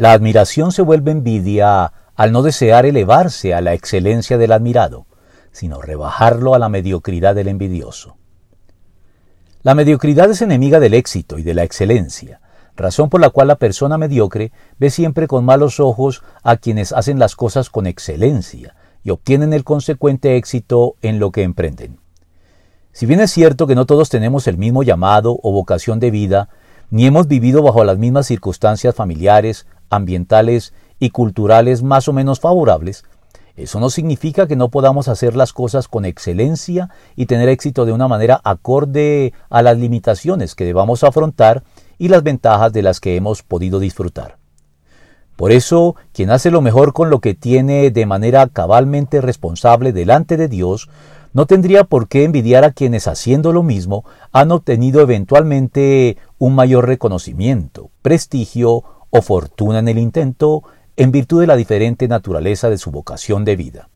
La admiración se vuelve envidia al no desear elevarse a la excelencia del admirado, sino rebajarlo a la mediocridad del envidioso. La mediocridad es enemiga del éxito y de la excelencia, razón por la cual la persona mediocre ve siempre con malos ojos a quienes hacen las cosas con excelencia y obtienen el consecuente éxito en lo que emprenden. Si bien es cierto que no todos tenemos el mismo llamado o vocación de vida, ni hemos vivido bajo las mismas circunstancias familiares, ambientales y culturales más o menos favorables, eso no significa que no podamos hacer las cosas con excelencia y tener éxito de una manera acorde a las limitaciones que debamos afrontar y las ventajas de las que hemos podido disfrutar. Por eso, quien hace lo mejor con lo que tiene de manera cabalmente responsable delante de Dios, no tendría por qué envidiar a quienes haciendo lo mismo han obtenido eventualmente un mayor reconocimiento, prestigio o fortuna en el intento en virtud de la diferente naturaleza de su vocación de vida.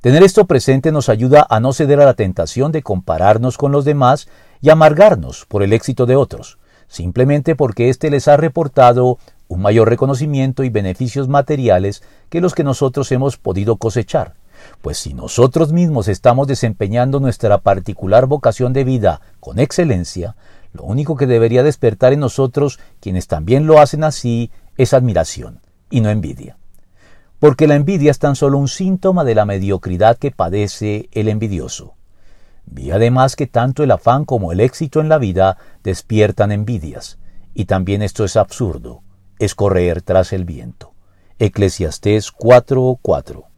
Tener esto presente nos ayuda a no ceder a la tentación de compararnos con los demás y amargarnos por el éxito de otros, simplemente porque éste les ha reportado un mayor reconocimiento y beneficios materiales que los que nosotros hemos podido cosechar. Pues si nosotros mismos estamos desempeñando nuestra particular vocación de vida con excelencia, lo único que debería despertar en nosotros, quienes también lo hacen así, es admiración y no envidia. Porque la envidia es tan solo un síntoma de la mediocridad que padece el envidioso. Vi además que tanto el afán como el éxito en la vida despiertan envidias, y también esto es absurdo, es correr tras el viento. Eclesiastés 4:4